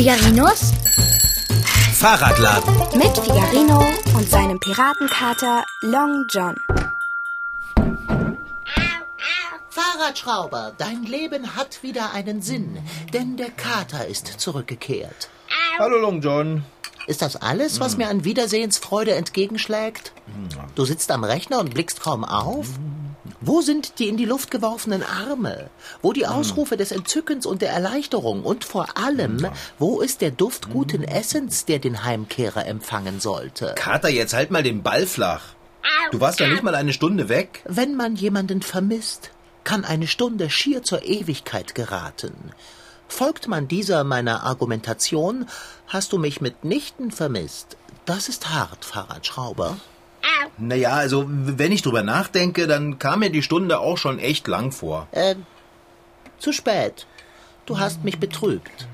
Figarinos Fahrradladen. mit Figarino und seinem Piratenkater Long John. Fahrradschrauber, dein Leben hat wieder einen Sinn, denn der Kater ist zurückgekehrt. Hallo Long John. Ist das alles, was mir an Wiedersehensfreude entgegenschlägt? Du sitzt am Rechner und blickst kaum auf? Wo sind die in die Luft geworfenen Arme? Wo die Ausrufe des Entzückens und der Erleichterung? Und vor allem, wo ist der Duft guten Essens, der den Heimkehrer empfangen sollte? Kater, jetzt halt mal den Ball flach. Du warst ja nicht mal eine Stunde weg. Wenn man jemanden vermisst, kann eine Stunde schier zur Ewigkeit geraten. Folgt man dieser meiner Argumentation, hast du mich mitnichten vermisst. Das ist hart, Fahrradschrauber. Naja, also wenn ich drüber nachdenke, dann kam mir die Stunde auch schon echt lang vor. Äh, zu spät. Du hast mich betrübt.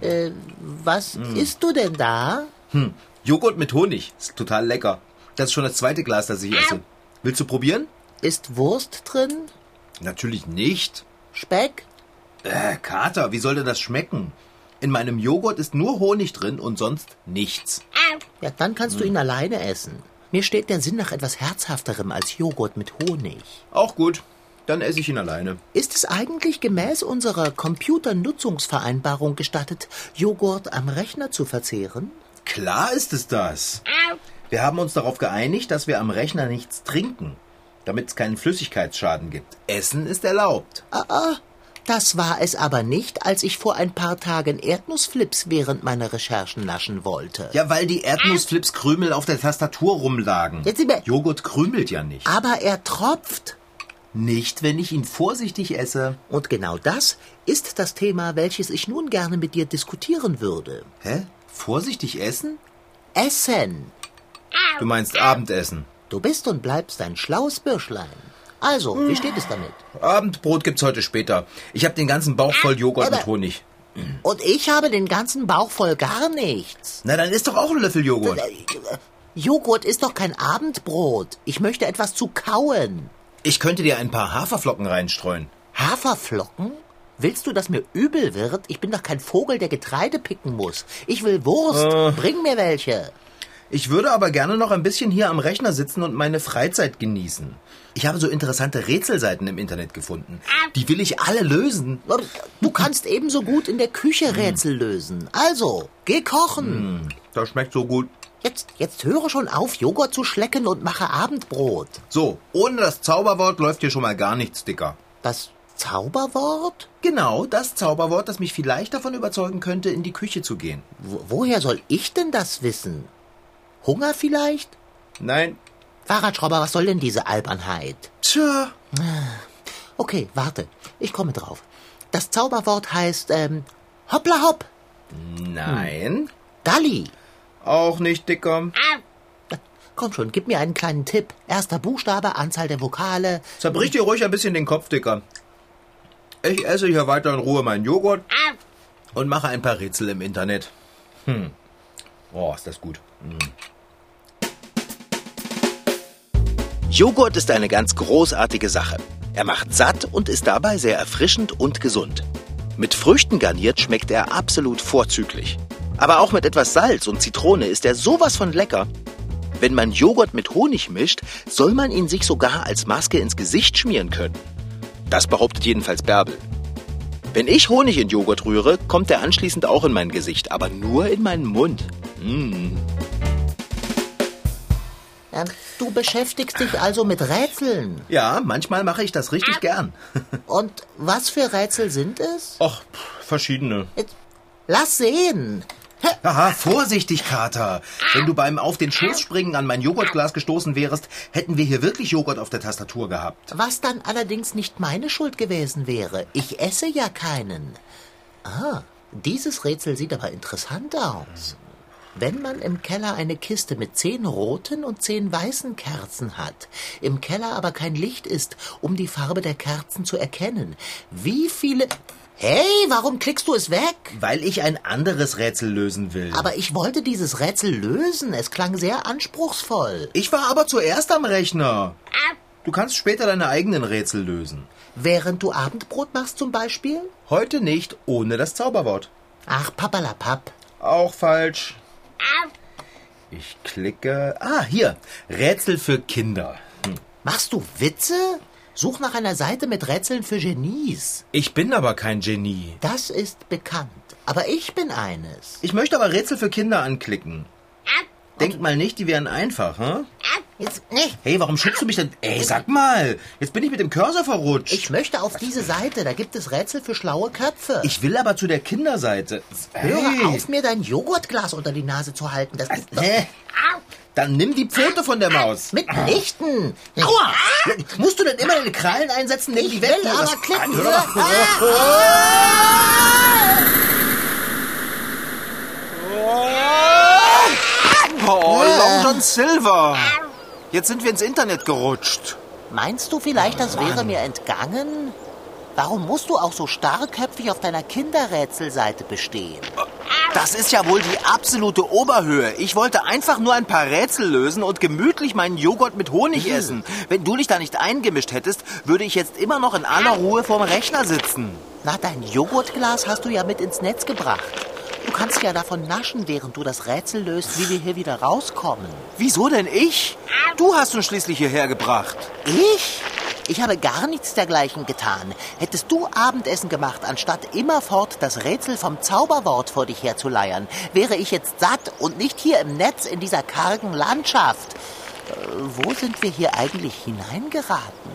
Äh, was isst du denn da? Hm, Joghurt mit Honig. Ist total lecker. Das ist schon das zweite Glas, das ich esse. Willst du probieren? Ist Wurst drin? Natürlich nicht. Speck? Äh, Kater, wie soll denn das schmecken? In meinem Joghurt ist nur Honig drin und sonst nichts. Ja, dann kannst du ihn alleine essen. Mir steht der Sinn nach etwas Herzhafterem als Joghurt mit Honig. Auch gut. Dann esse ich ihn alleine. Ist es eigentlich gemäß unserer Computernutzungsvereinbarung gestattet, Joghurt am Rechner zu verzehren? Klar ist es das. Wir haben uns darauf geeinigt, dass wir am Rechner nichts trinken, damit es keinen Flüssigkeitsschaden gibt. Essen ist erlaubt. Ah, ah, das war es aber nicht, als ich vor ein paar Tagen Erdnussflips während meiner Recherchen naschen wollte. Ja, weil die Erdnussflips-Krümel auf der Tastatur rumlagen. Jetzt sind wir- Joghurt krümelt ja nicht. Aber er tropft. Nicht, wenn ich ihn vorsichtig esse. Und genau das ist das Thema, welches ich nun gerne mit dir diskutieren würde. Hä? Vorsichtig essen? Essen. Du meinst Abendessen. Du bist und bleibst ein schlaues Bürschlein. Also, wie steht es damit? Abendbrot gibt's heute später. Ich habe den ganzen Bauch voll Joghurt Aber- mit Honig. Und ich habe den ganzen Bauch voll gar nichts. Na, dann isst doch auch ein Löffel Joghurt. Joghurt ist doch kein Abendbrot. Ich möchte etwas zu kauen. Ich könnte dir ein paar Haferflocken reinstreuen. Haferflocken? Willst du, dass mir übel wird? Ich bin doch kein Vogel, der Getreide picken muss. Ich will Wurst. Bring mir welche. Ich würde aber gerne noch ein bisschen hier am Rechner sitzen und meine Freizeit genießen. Ich habe so interessante Rätselseiten im Internet gefunden. Die will ich alle lösen. Du kannst ebenso gut in der Küche Rätsel lösen. Also, geh kochen. Das schmeckt so gut. Jetzt, jetzt höre schon auf, Joghurt zu schlecken und mache Abendbrot. So, ohne das Zauberwort läuft hier schon mal gar nichts, Dicker. Das Zauberwort? Genau, das Zauberwort, das mich vielleicht davon überzeugen könnte, in die Küche zu gehen. Wo, woher soll ich denn das wissen? Hunger vielleicht? Nein. Fahrradschrauber, was soll denn diese Albernheit? Tja. Okay, warte. Ich komme drauf. Das Zauberwort heißt, ähm, hoppla hopp. Nein. Dalli. Auch nicht, Dicker. Komm schon, gib mir einen kleinen Tipp. Erster Buchstabe, Anzahl der Vokale. Zerbrich dir ruhig ein bisschen den Kopf, Dicker. Ich esse hier weiter in Ruhe meinen Joghurt und mache ein paar Rätsel im Internet. Hm. Oh, ist das gut. Joghurt ist eine ganz großartige Sache. Er macht satt und ist dabei sehr erfrischend und gesund. Mit Früchten garniert schmeckt er absolut vorzüglich. Aber auch mit etwas Salz und Zitrone ist er sowas von lecker. Wenn man Joghurt mit Honig mischt, soll man ihn sich sogar als Maske ins Gesicht schmieren können. Das behauptet jedenfalls Bärbel. Wenn ich Honig in Joghurt rühre, kommt er anschließend auch in mein Gesicht, aber nur in meinen Mund. Mm. Du beschäftigst dich also mit Rätseln. Ja, manchmal mache ich das richtig gern. Und was für Rätsel sind es? Och, verschiedene. Jetzt, lass sehen. Aha, vorsichtig, Kater. Wenn du beim Auf den Schoß springen an mein Joghurtglas gestoßen wärest, hätten wir hier wirklich Joghurt auf der Tastatur gehabt. Was dann allerdings nicht meine Schuld gewesen wäre. Ich esse ja keinen. Ah, dieses Rätsel sieht aber interessant aus. Wenn man im Keller eine Kiste mit zehn roten und zehn weißen Kerzen hat, im Keller aber kein Licht ist, um die Farbe der Kerzen zu erkennen, wie viele... Hey, warum klickst du es weg? Weil ich ein anderes Rätsel lösen will. Aber ich wollte dieses Rätsel lösen. Es klang sehr anspruchsvoll. ich war aber zuerst am Rechner. Du kannst später deine eigenen Rätsel lösen. Während du Abendbrot machst zum Beispiel? Heute nicht ohne das Zauberwort. Ach, papalapap. Auch falsch. Ich klicke. Ah, hier. Rätsel für Kinder. Hm. Machst du Witze? Such nach einer Seite mit Rätseln für Genies. Ich bin aber kein Genie. Das ist bekannt. Aber ich bin eines. Ich möchte aber Rätsel für Kinder anklicken. Denk mal nicht, die wären einfach, hm? Jetzt, nicht. Hey, warum schubst du mich denn? Ey, sag mal. Jetzt bin ich mit dem Cursor verrutscht. Ich möchte auf diese Seite. Da gibt es Rätsel für schlaue Köpfe. Ich will aber zu der Kinderseite. Höre Hey. auf, mir dein Joghurtglas unter die Nase zu halten. Das ist doch Hä? Dann nimm die Pfote von der Maus. mitnichten. Aua! Musst du denn immer deine Krallen einsetzen? Nimm die weg. will aber klicken. Oh, Long John Silver. Jetzt sind wir ins Internet gerutscht. Meinst du vielleicht, das wäre mir entgangen? Warum musst du auch so starrköpfig auf deiner Kinderrätselseite bestehen? Das ist ja wohl die absolute Oberhöhe. Ich wollte einfach nur ein paar Rätsel lösen und gemütlich meinen Joghurt mit Honig essen. Wenn du dich da nicht eingemischt hättest, würde ich jetzt immer noch in aller Ruhe vorm Rechner sitzen. Na, dein Joghurtglas hast du ja mit ins Netz gebracht. Du kannst ja davon naschen, während du das Rätsel löst, wie wir hier wieder rauskommen. Wieso denn ich? Du hast uns schließlich hierher gebracht. Ich? Ich habe gar nichts dergleichen getan. Hättest du Abendessen gemacht, anstatt immerfort das Rätsel vom Zauberwort vor dich herzuleiern, wäre ich jetzt satt und nicht hier im Netz in dieser kargen Landschaft. Äh, wo sind wir hier eigentlich hineingeraten?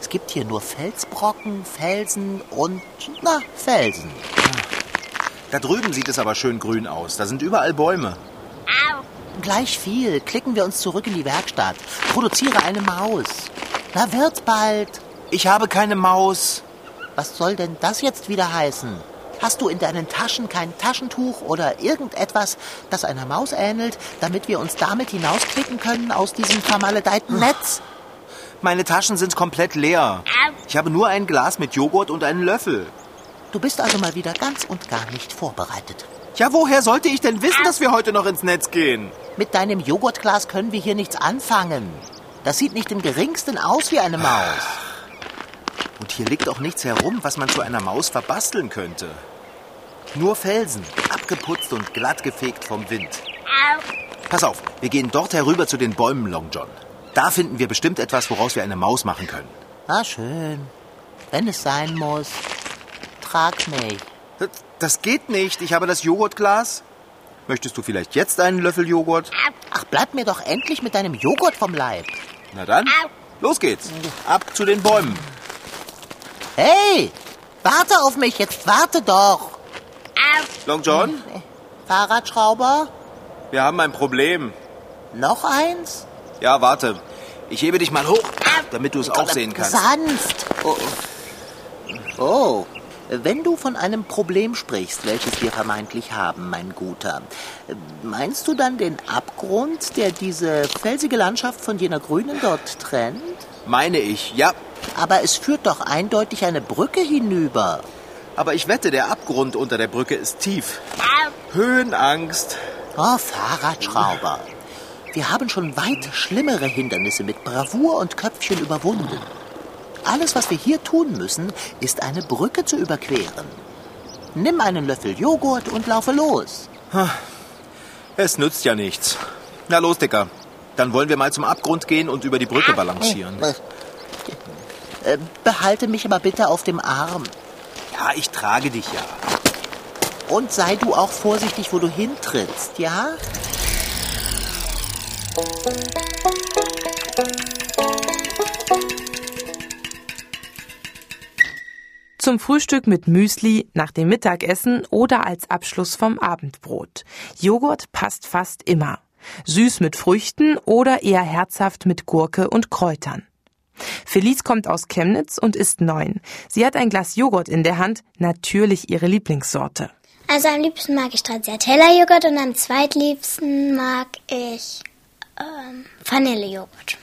Es gibt hier nur Felsbrocken, Felsen und, na, Felsen. Da drüben sieht es aber schön grün aus. Da sind überall Bäume. Gleich viel. Klicken wir uns zurück in die Werkstatt. Produziere eine Maus. Na, wird bald. Ich habe keine Maus. Was soll denn das jetzt wieder heißen? Hast du in deinen Taschen kein Taschentuch oder irgendetwas, das einer Maus ähnelt, damit wir uns damit hinausklicken können aus diesem vermaledeiten Netz? Meine Taschen sind komplett leer. Ich habe nur ein Glas mit Joghurt und einen Löffel. Du bist also mal wieder ganz und gar nicht vorbereitet. Ja, woher sollte ich denn wissen, dass wir heute noch ins Netz gehen? Mit deinem Joghurtglas können wir hier nichts anfangen. Das sieht nicht im geringsten aus wie eine Maus. Und hier liegt auch nichts herum, was man zu einer Maus verbasteln könnte. Nur Felsen, abgeputzt und glatt gefegt vom Wind. Pass auf, wir gehen dort herüber zu den Bäumen, Long John. Da finden wir bestimmt etwas, woraus wir eine Maus machen können. Na schön. Wenn es sein muss. Trag mich. Das- Das geht nicht. Ich habe das Joghurtglas. Möchtest du vielleicht jetzt einen Löffel Joghurt? Ach, bleib mir doch endlich mit deinem Joghurt vom Leib. Na dann, los geht's. Ab zu den Bäumen. Hey, warte auf mich, jetzt warte doch. Long John, Fahrradschrauber, wir haben ein Problem. noch eins? Ja, warte. Ich hebe dich mal hoch, damit du es auch sehen kannst. Sanft. Oh. oh, wenn du von einem Problem sprichst, welches wir vermeintlich haben, mein Guter, meinst du dann den Abgrund, der diese felsige Landschaft von jener grünen dort trennt? Meine ich, ja. Aber es führt doch eindeutig eine Brücke hinüber. Aber ich wette, der Abgrund unter der Brücke ist tief. Höhenangst. Oh, Fahrradschrauber. Wir haben schon weit schlimmere Hindernisse mit Bravour und Köpfchen überwunden. Alles, was wir hier tun müssen, ist eine Brücke zu überqueren. Nimm einen Löffel Joghurt und laufe los. Es nützt ja nichts. Na los, Dicker. Dann wollen wir mal zum Abgrund gehen und über die Brücke balancieren. Äh, Behalte mich aber bitte auf dem Arm. Ja, ich trage dich ja. Und sei du auch vorsichtig, wo du hintrittst, ja? Zum Frühstück mit Müsli, nach dem Mittagessen oder als Abschluss vom Abendbrot. Joghurt passt fast immer. Süß mit Früchten oder eher herzhaft mit Gurke und Kräutern. Felice kommt aus Chemnitz und ist neun. Sie hat ein Glas Joghurt in der Hand, natürlich ihre Lieblingssorte. Also am liebsten mag ich Stracciatella-Joghurt und am zweitliebsten mag ich ähm, Vanillejoghurt.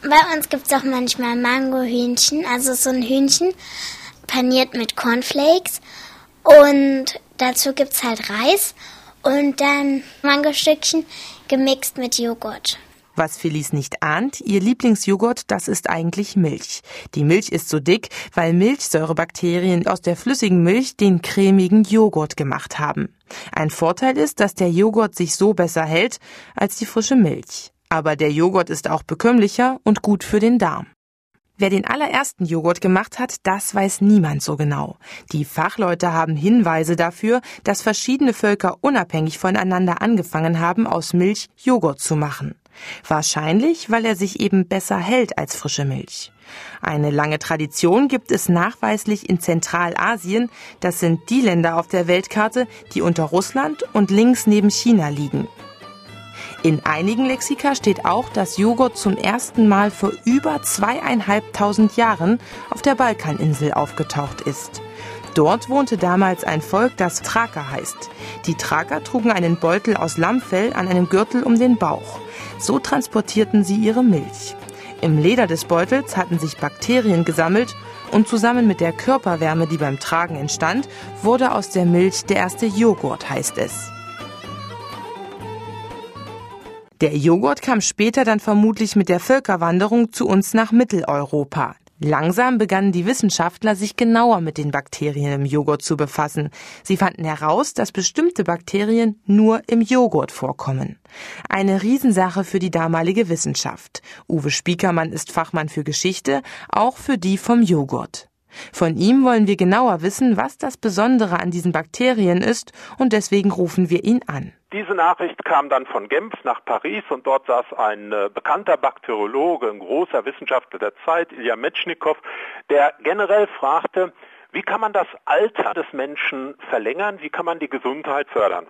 Bei uns gibt es auch manchmal Mango-Hühnchen, also so ein Hühnchen paniert mit Cornflakes und dazu gibt es halt Reis und dann Mangostückchen gemixt mit Joghurt. Was Felice nicht ahnt, ihr Lieblingsjoghurt, das ist eigentlich Milch. Die Milch ist so dick, weil Milchsäurebakterien aus der flüssigen Milch den cremigen Joghurt gemacht haben. Ein Vorteil ist, dass der Joghurt sich so besser hält als die frische Milch. Aber der Joghurt ist auch bekömmlicher und gut für den Darm. Wer den allerersten Joghurt gemacht hat, das weiß niemand so genau. Die Fachleute haben Hinweise dafür, dass verschiedene Völker unabhängig voneinander angefangen haben, aus Milch Joghurt zu machen. Wahrscheinlich, weil er sich eben besser hält als frische Milch. Eine lange Tradition gibt es nachweislich in Zentralasien. Das sind die Länder auf der Weltkarte, die unter Russland und links neben China liegen. In einigen Lexika steht auch, dass Joghurt zum ersten Mal vor über zweieinhalbtausend Jahren auf der Balkaninsel aufgetaucht ist. Dort wohnte damals ein Volk, das Thraker heißt. Die Thraker trugen einen Beutel aus Lammfell an einem Gürtel um den Bauch. So transportierten sie ihre Milch. Im Leder des Beutels hatten sich Bakterien gesammelt und zusammen mit der Körperwärme, die beim Tragen entstand, wurde aus der Milch der erste Joghurt, heißt es. Der Joghurt kam später dann vermutlich mit der Völkerwanderung zu uns nach Mitteleuropa. Langsam begannen die Wissenschaftler sich genauer mit den Bakterien im Joghurt zu befassen. Sie fanden heraus, dass bestimmte Bakterien nur im Joghurt vorkommen. Eine Riesensache für die damalige Wissenschaft. Uwe Spiekermann ist Fachmann für Geschichte, auch für die vom Joghurt. Von ihm wollen wir genauer wissen, was das Besondere an diesen Bakterien ist, und deswegen rufen wir ihn an. Diese Nachricht kam dann von Genf nach Paris und dort saß ein äh, bekannter Bakteriologe, ein großer Wissenschaftler der Zeit, Ilya Metschnikow, der generell fragte, wie kann man das Alter des Menschen verlängern, wie kann man die Gesundheit fördern.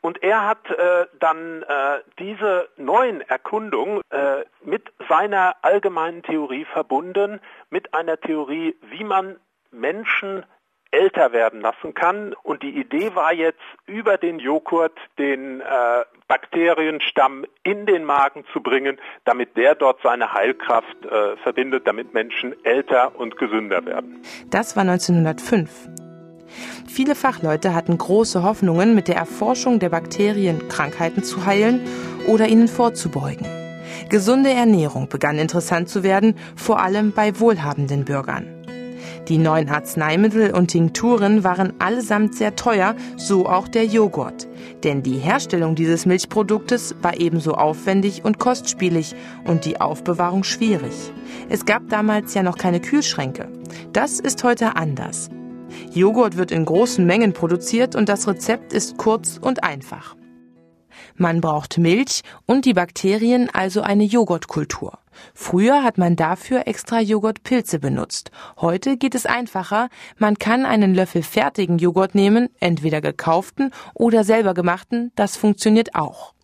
Und er hat äh, dann äh, diese neuen Erkundungen äh, mit seiner allgemeinen Theorie verbunden, mit einer Theorie, wie man Menschen älter werden lassen kann. Und die Idee war jetzt, über den Joghurt den äh, Bakterienstamm in den Magen zu bringen, damit der dort seine Heilkraft äh, verbindet, damit Menschen älter und gesünder werden. Das war 1905. Viele Fachleute hatten große Hoffnungen, mit der Erforschung der Bakterien Krankheiten zu heilen oder ihnen vorzubeugen. Gesunde Ernährung begann interessant zu werden, vor allem bei wohlhabenden Bürgern. Die neuen Arzneimittel und Tinkturen waren allesamt sehr teuer, so auch der Joghurt. Denn die Herstellung dieses Milchproduktes war ebenso aufwendig und kostspielig und die Aufbewahrung schwierig. Es gab damals ja noch keine Kühlschränke. Das ist heute anders. Joghurt wird in großen Mengen produziert und das Rezept ist kurz und einfach. Man braucht Milch und die Bakterien, also eine Joghurtkultur. Früher hat man dafür extra Joghurtpilze benutzt. Heute geht es einfacher. Man kann einen Löffel fertigen Joghurt nehmen, entweder gekauften oder selber gemachten. Das funktioniert auch.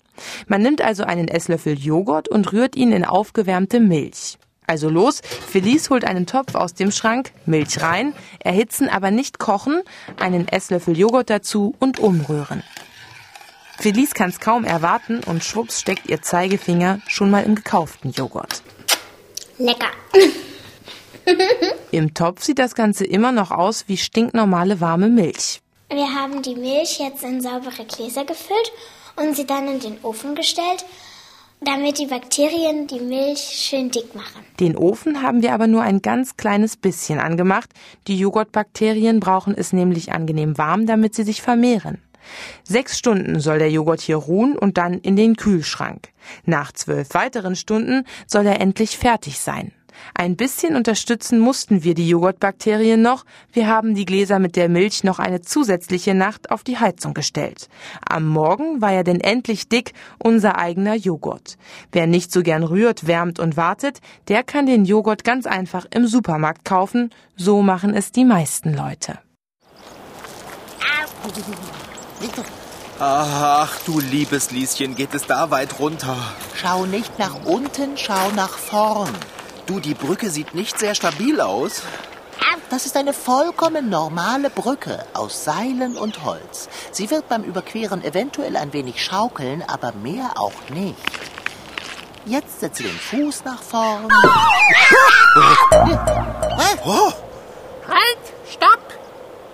Man nimmt also einen Esslöffel Joghurt und rührt ihn in aufgewärmte Milch. Also los, Felice holt einen Topf aus dem Schrank, Milch rein, erhitzen, aber nicht kochen, einen Esslöffel Joghurt dazu und umrühren. Felice kann es kaum erwarten und schwupps steckt ihr Zeigefinger schon mal im gekauften Joghurt. Lecker. Im Topf sieht das Ganze immer noch aus wie stinknormale warme Milch. Wir haben die Milch jetzt in saubere Gläser gefüllt und sie dann in den Ofen gestellt, damit die Bakterien die Milch schön dick machen. Den Ofen haben wir aber nur ein ganz kleines bisschen angemacht. Die Joghurtbakterien brauchen es nämlich angenehm warm, damit sie sich vermehren. Sechs Stunden soll der Joghurt hier ruhen und dann in den Kühlschrank. Nach zwölf weiteren Stunden soll er endlich fertig sein. Ein bisschen unterstützen mussten wir die Joghurtbakterien noch. Wir haben die Gläser mit der Milch noch eine zusätzliche Nacht auf die Heizung gestellt. Am Morgen war er denn endlich dick, unser eigener Joghurt. Wer nicht so gern rührt, wärmt und wartet, der kann den Joghurt ganz einfach im Supermarkt kaufen. So machen es die meisten Leute. Ach, du liebes Lieschen, geht es da weit runter? Schau nicht nach unten, schau nach vorn. Du, die Brücke sieht nicht sehr stabil aus. Das ist eine vollkommen normale Brücke aus Seilen und Holz. Sie wird beim Überqueren eventuell ein wenig schaukeln, aber mehr auch nicht. Jetzt setze den Fuß nach vorn. Oh, Halt! Stopp!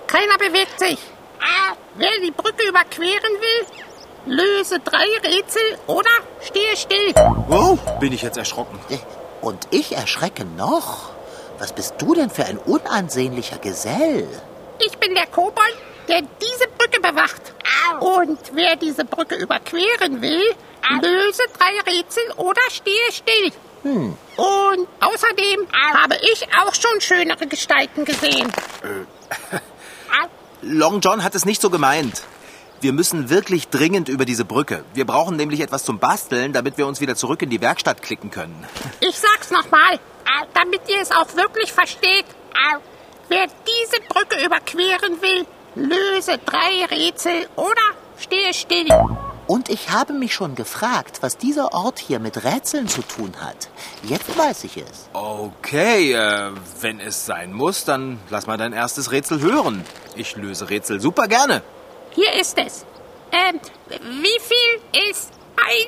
Keiner bewegt sich. Wer die Brücke überqueren will, löse drei Rätsel oder stehe still. Wow, bin ich jetzt erschrocken. Äh, Und ich erschrecke noch. Was bist du denn für ein unansehnlicher Gesell? Ich bin der Kobold, der diese Brücke bewacht. Und wer diese Brücke überqueren will, löse drei Rätsel oder stehe still. Und außerdem habe ich auch schon schönere Gestalten gesehen. Long John hat es nicht so gemeint. Wir müssen wirklich dringend über diese Brücke. Wir brauchen nämlich etwas zum Basteln, damit wir uns wieder zurück in die Werkstatt klicken können. Ich sag's nochmal, damit ihr es auch wirklich versteht. Wer diese Brücke überqueren will, löse drei Rätsel oder stehe still. Und ich habe mich schon gefragt, was dieser Ort hier mit Rätseln zu tun hat. Jetzt weiß ich es. Okay, äh, wenn es sein muss, dann lass mal dein erstes Rätsel hören. Ich löse Rätsel super gerne. Hier ist es. Ähm, wie viel ist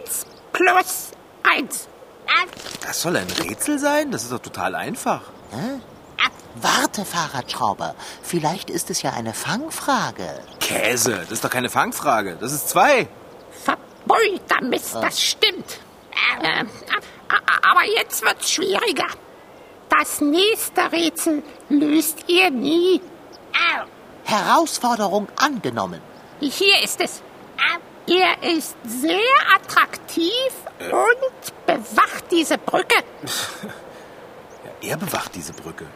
1 plus 1? Das soll ein Rätsel sein? Das ist doch total einfach. Warte, Fahrradschrauber. Vielleicht ist es ja eine Fangfrage. Käse, das ist doch keine Fangfrage. Das ist zwei. Verbeulter Mist, das stimmt. A- a- aber jetzt wird's schwieriger. Das nächste Rätsel löst ihr nie. Herausforderung angenommen. Hier ist es. Er ist sehr attraktiv und bewacht diese Brücke. Er bewacht diese Brücke.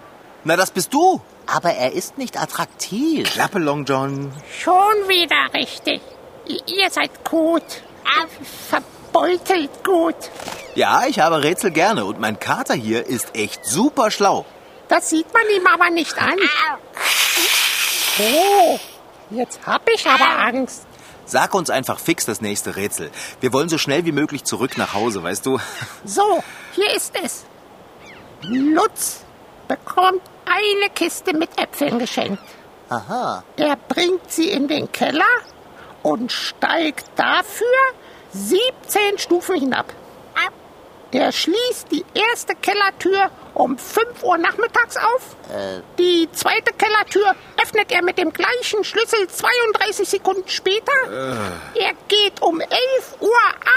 Na, das bist du. Aber er ist nicht attraktiv. Klappe, Long John. Schon wieder richtig. Ihr seid gut. Verbeutelt gut. Ja, ich habe Rätsel gerne und mein Kater hier ist echt super schlau. Das sieht man ihm aber nicht an. Oh, jetzt hab ich aber Angst. Sag uns einfach fix das nächste Rätsel. Wir wollen so schnell wie möglich zurück nach Hause, weißt du? So, hier ist es. Lutz bekommt eine Kiste mit Äpfeln geschenkt. Aha. Er bringt sie in den Keller und steigt dafür 17 Stufen hinab. Er schließt die erste Kellertür um 5 Uhr nachmittags auf. Die zweite Kellertür öffnet er mit dem gleichen Schlüssel 32 Sekunden später. Er geht um 11 Uhr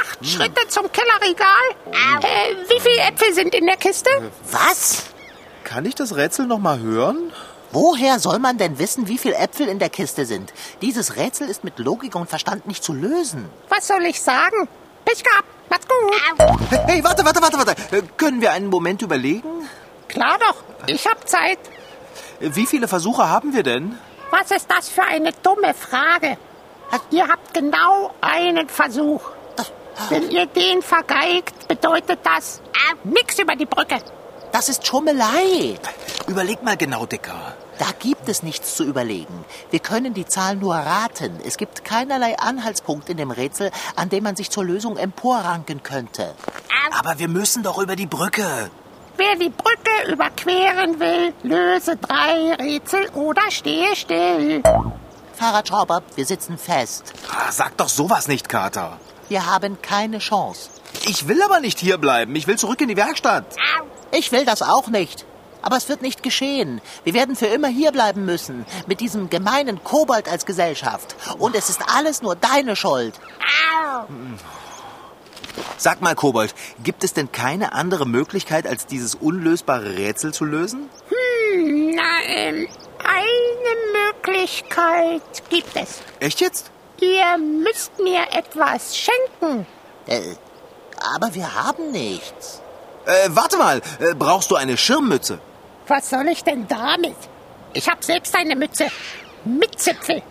8 Schritte zum Kellerregal. Äh, wie viele Äpfel sind in der Kiste? Was? Kann ich das Rätsel noch mal hören? Woher soll man denn wissen, wie viele Äpfel in der Kiste sind? Dieses Rätsel ist mit Logik und Verstand nicht zu lösen. Was soll ich sagen? Pech gehabt. Macht's gut. Hey, warte, warte, warte, warte. Äh, Können wir einen Moment überlegen? Klar doch. Ich hab Zeit. Wie viele Versuche haben wir denn? Was ist das für eine dumme Frage? Ihr habt genau einen Versuch. Wenn ihr den vergeigt, bedeutet das nix über die Brücke. Das ist Schummelei. Überleg mal genau, Dicker. Da gibt es nichts zu überlegen. Wir können die Zahl nur raten. Es gibt keinerlei Anhaltspunkt in dem Rätsel, an dem man sich zur Lösung emporranken könnte. Aber wir müssen doch über die Brücke. Wer die Brücke überqueren will, löse drei Rätsel oder stehe still. Fahrradschrauber, wir sitzen fest. Ah, sag doch sowas nicht, Kater. Wir haben keine Chance. Ich will aber nicht hierbleiben. Ich will zurück in die Werkstatt. Ich will das auch nicht. Aber es wird nicht geschehen. Wir werden für immer hierbleiben müssen. Mit diesem gemeinen Kobold als Gesellschaft. Und es ist alles nur deine Schuld. Sag mal, Kobold, gibt es denn keine andere Möglichkeit, als dieses unlösbare Rätsel zu lösen? Hm, na, ähm, eine Möglichkeit gibt es. Echt jetzt? Ihr müsst mir etwas schenken. Äh, aber wir haben nichts. Äh, warte mal. Äh, brauchst du eine Schirmmütze? Was soll ich denn damit? Ich hab selbst eine Mütze. Mit Zipfel.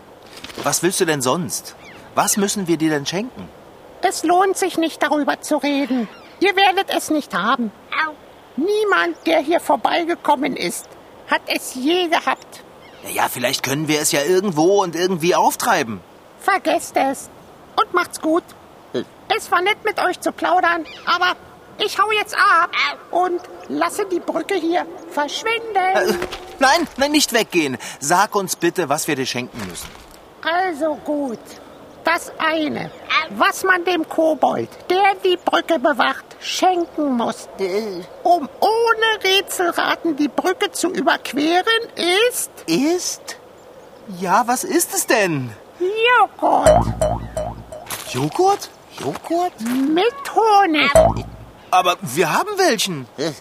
Was willst du denn sonst? Was müssen wir dir denn schenken? Es lohnt sich nicht darüber zu reden. Ihr werdet es nicht haben. Niemand, der hier vorbeigekommen ist, hat es je gehabt. Ja, vielleicht können wir es ja irgendwo und irgendwie auftreiben. Vergesst es. Und macht's gut. Es war nett mit euch zu plaudern, aber ich hau jetzt ab und lasse die Brücke hier verschwinden. Äh, nein, nein, nicht weggehen. Sag uns bitte, was wir dir schenken müssen. Also gut. Das eine, was man dem Kobold, der die Brücke bewacht, schenken muss, Äh, um ohne Rätselraten die Brücke zu überqueren, ist ist? Ja, was ist es denn? Joghurt. Joghurt? Joghurt? Mit Honig. Aber wir haben welchen. Äh,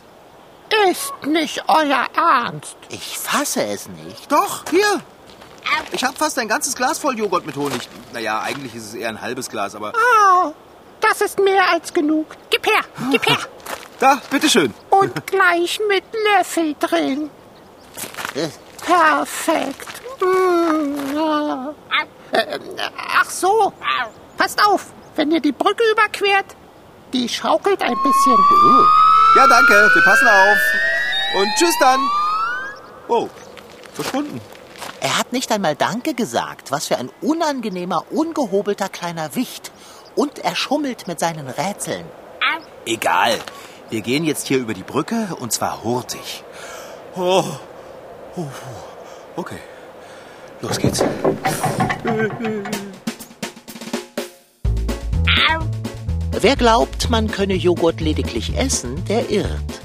Ist nicht euer Ernst. Ich fasse es nicht. Doch, hier. Ich habe fast ein ganzes Glas voll Joghurt mit Honig. Naja, eigentlich ist es eher ein halbes Glas, aber... Oh, das ist mehr als genug. Gib her, gib her. Da, bitteschön. Und gleich mit Löffel drin. Äh, Perfekt. Ja. Äh, ach so. Passt auf, wenn ihr die Brücke überquert, die schaukelt ein bisschen. uh, Ja, danke. Wir passen auf. Und tschüss dann. Oh, verschwunden. Er hat nicht einmal Danke gesagt. Was für ein unangenehmer, ungehobelter kleiner Wicht. Und er schummelt mit seinen Rätseln. Egal. Wir gehen jetzt hier über die Brücke und zwar hurtig. Oh. oh. Okay. Los geht's. Wer glaubt, man könne Joghurt lediglich essen, der irrt.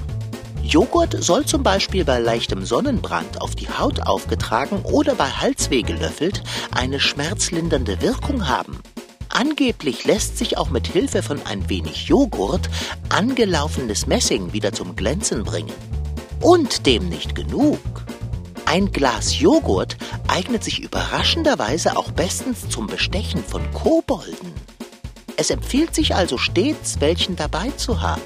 Joghurt soll zum Beispiel bei leichtem Sonnenbrand auf die Haut aufgetragen oder bei Halsweh gelöffelt eine schmerzlindernde Wirkung haben. Angeblich lässt sich auch mit Hilfe von ein wenig Joghurt angelaufenes Messing wieder zum Glänzen bringen. Und dem nicht genug. Ein Glas Joghurt eignet sich überraschenderweise auch bestens zum Bestechen von Kobolden. Es empfiehlt sich also stets, welchen dabei zu haben.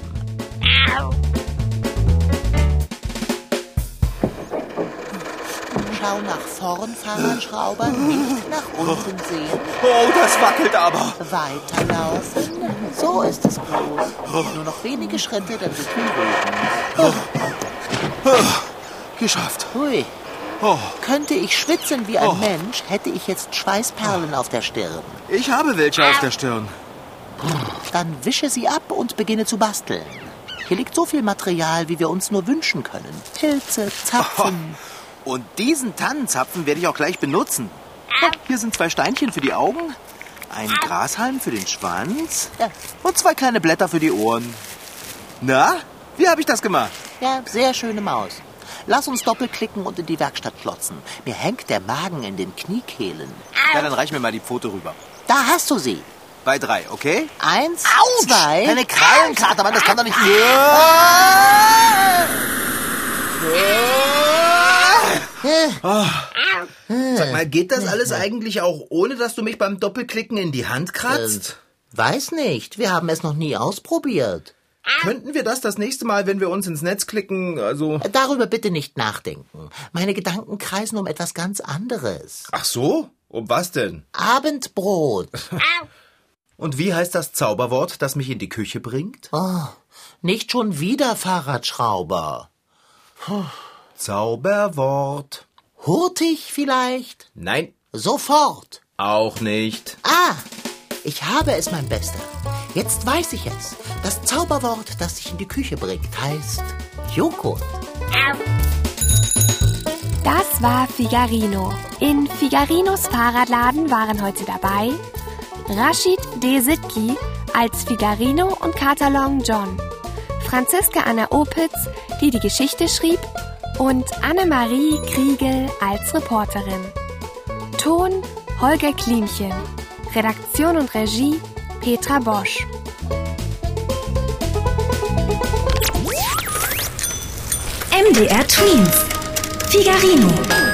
Schau nach vorn, Fahrradschrauber, nicht nach unten sehen. Oh, das wackelt aber. Weiterlaufen. So ist es gut. Nur noch wenige Schritte, dann sind wir oben. Geschafft. Hui. Oh, Könnte ich schwitzen wie ein Oh. Mensch, hätte ich jetzt Schweißperlen auf der Stirn. ich habe welche auf der Stirn. Dann wische sie ab und beginne zu basteln. Hier liegt so viel Material, wie wir uns nur wünschen können. Pilze, Zapfen. Und diesen Tannenzapfen werde ich auch gleich benutzen. Hier sind zwei Steinchen für die Augen, ein Grashalm für den Schwanz und zwei kleine Blätter für die Ohren. Na, wie habe ich das gemacht? Ja, sehr schöne Maus. Lass uns doppelklicken und in die Werkstatt klotzen. Mir hängt der Magen in den Kniekehlen. Ja, dann reich mir mal die Pfote rüber. Da hast du sie. Bei drei, okay? Eins, zwei. Deine Krallen, Katermann, das kann doch nicht... Sag mal, geht das alles eigentlich auch, ohne dass du mich beim Doppelklicken in die Hand kratzt? Weiß nicht, wir haben es noch nie ausprobiert. Könnten wir das das nächste Mal, wenn wir uns ins Netz klicken, also... Darüber bitte nicht nachdenken. Meine Gedanken kreisen um etwas ganz anderes. Ach so? Um was denn? Abendbrot. Und wie heißt das Zauberwort, das mich in die Küche bringt? Oh, nicht schon wieder Fahrradschrauber. Zauberwort. Hurtig vielleicht? Nein, Sofort. auch nicht. Ah, ich habe es, mein Bester. Jetzt weiß ich es. Das Zauberwort, das dich in die Küche bringt, heißt Joghurt. Das war Figarino. In Figarinos Fahrradladen waren heute dabei Rashid Desitki als Figarino und Kater Long John, Franziska Anna Opitz, die die Geschichte schrieb, und Annemarie Kriegel als Reporterin. Ton Holger Klimchen. Redaktion und Regie Petra Bosch. MDR Twins. Figarino.